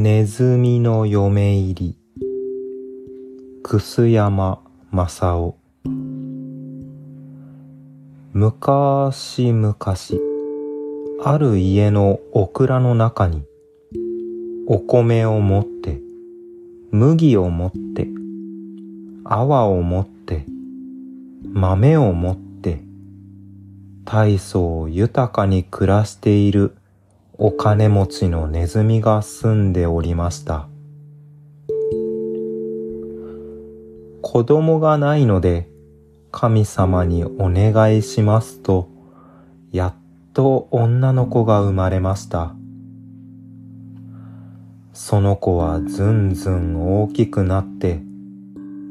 ネズミの嫁入り。楠山正夫昔々ある家のオクラの中にお米を持って麦を持って泡を持って豆を持って大層豊かに暮らしているお金持ちのネズミが住んでおりました。子供がないので神様にお願いしますと、やっと女の子が生まれました。その子はずんずん大きくなって、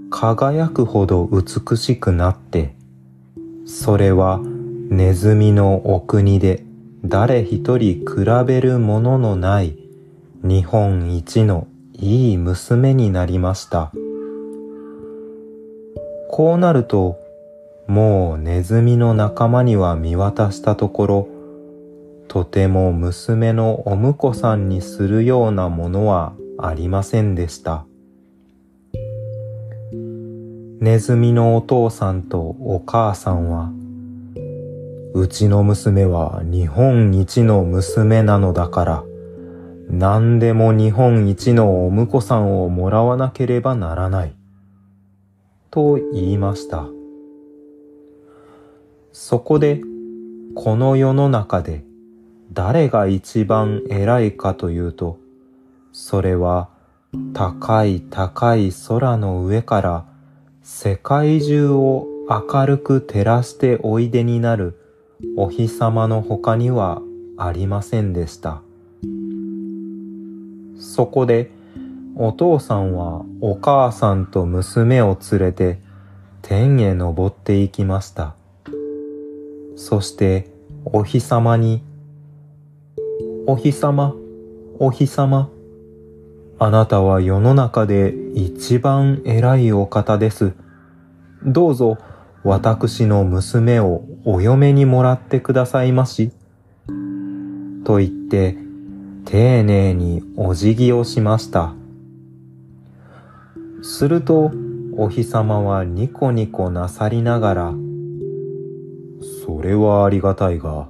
輝くほど美しくなって、それはネズミのお国で誰一人比べるもののない日本一のいい娘になりました。こうなると、もうネズミの仲間には見渡したところ、とても娘のお婿さんにするようなものはありませんでした。ネズミのお父さんとお母さんはうちの娘は日本一の娘なのだから、何でも日本一のお婿さんをもらわなければならない。と言いました。そこで、この世の中で誰が一番偉いかというと、それは高い高い空の上から世界中を明るく照らしておいでになるお日様の他にはありませんでした。そこでお父さんはお母さんと娘を連れて天へ登っていきました。そしてお日様に、お日様、お日様、あなたは世の中で一番偉いお方です。どうぞ私の娘をお嫁にもらってくださいまし。と言って、丁寧にお辞儀をしました。すると、お日様はニコニコなさりながら、それはありがたいが、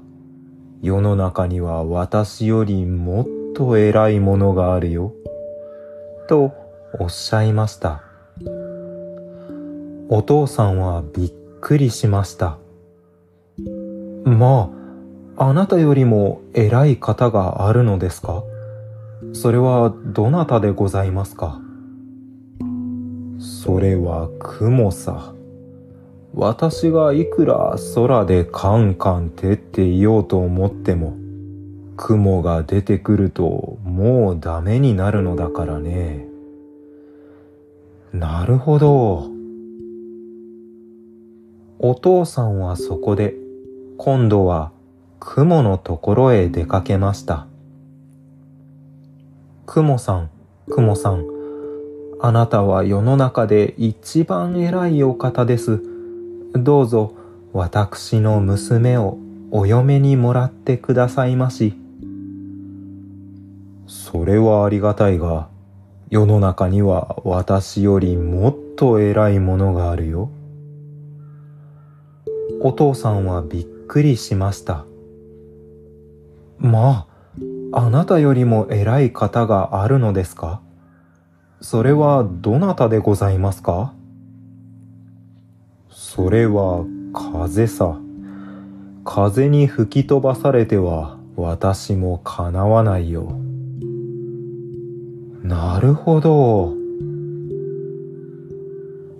世の中には私よりもっと偉いものがあるよ。とおっしゃいました。お父さんはびっくりしました。まあ、あなたよりも偉い方があるのですか？それはどなたでございますか？それは雲さ。私がいくら空でカンカン照っていようと思っても、雲が出てくるともうダメになるのだからね。なるほど。お父さんはそこで今度は雲のところへ出かけました。雲さん、雲さん、あなたは世の中で一番偉いお方です。どうぞ私の娘をお嫁にもらってくださいまし。それはありがたいが、世の中には私よりもっと偉いものがあるよ。お父さんはびっくりしました。まあ、あなたよりも偉い方があるのですか？それはどなたでございますか？それは風さ。風に吹き飛ばされては私もかなわないよ。なるほど。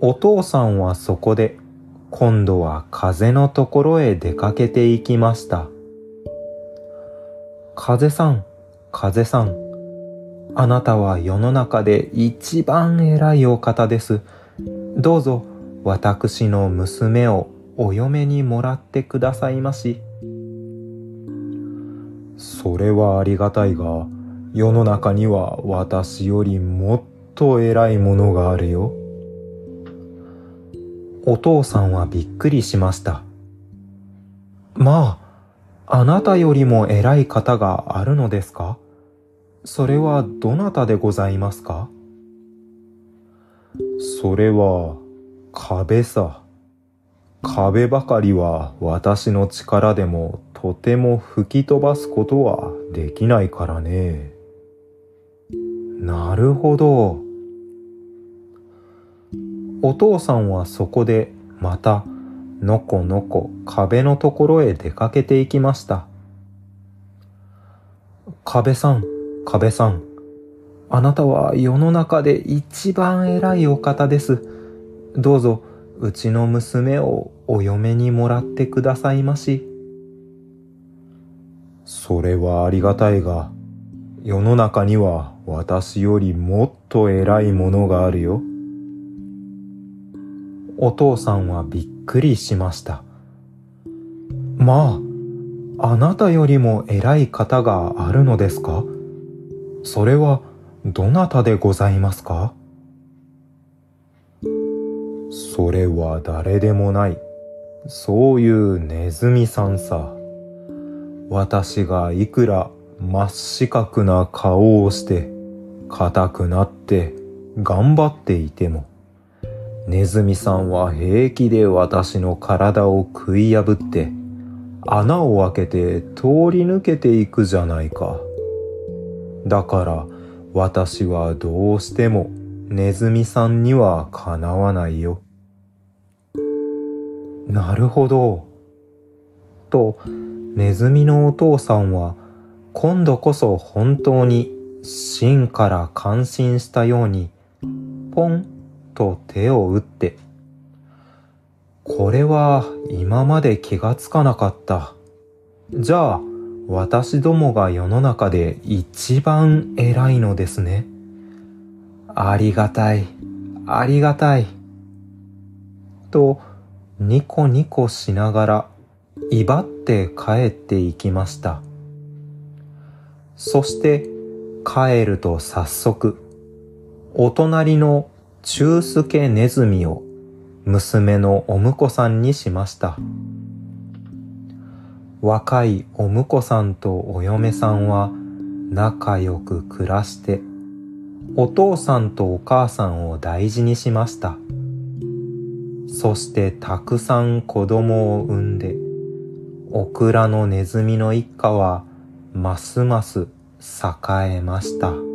お父さんはそこで今度は風のところへ出かけていきました。風さん、風さん、あなたは世の中で一番偉いお方です。どうぞ私の娘をお嫁にもらってくださいまし。それはありがたいが、世の中には私よりもっと偉いものがあるよ。お父さんはびっくりしました。まあ、あなたよりも偉い方があるのですか？それはどなたでございますか？それは壁さ。壁ばかりは私の力でもとても吹き飛ばすことはできないからね。なるほど。お父さんはそこでまたのこのこ壁のところへ出かけていきました。壁さん、壁さん。あなたは世の中で一番偉いお方です。どうぞうちの娘をお嫁にもらってくださいまし。それはありがたいが、世の中には私よりもっと偉いものがあるよ。お父さんはびっくりしました。まあ、あなたよりも偉い方があるのですか？それはどなたでございますか？それは誰でもない。そういうネズミさんさ。私がいくら真っ四角な顔をして、硬くなって、頑張っていても、ネズミさんは平気で私の体を食い破って、穴を開けて通り抜けていくじゃないか。だから私はどうしてもネズミさんにはかなわないよ。なるほど。と、ネズミのお父さんは今度こそ本当に真から感心したように、ポンと手を打って、これは今まで気がつかなかった。じゃあ、私どもが世の中で一番偉いのですね。ありがたい、ありがたい。と、ニコニコしながら、威張って帰っていきました。そして、帰ると早速、お隣の中助ネズミを娘のお婿さんにしました。若いお婿さんとお嫁さんは仲良く暮らして、お父さんとお母さんを大事にしました。そしてたくさん子供を産んで、オクラのネズミの一家はますます栄えました。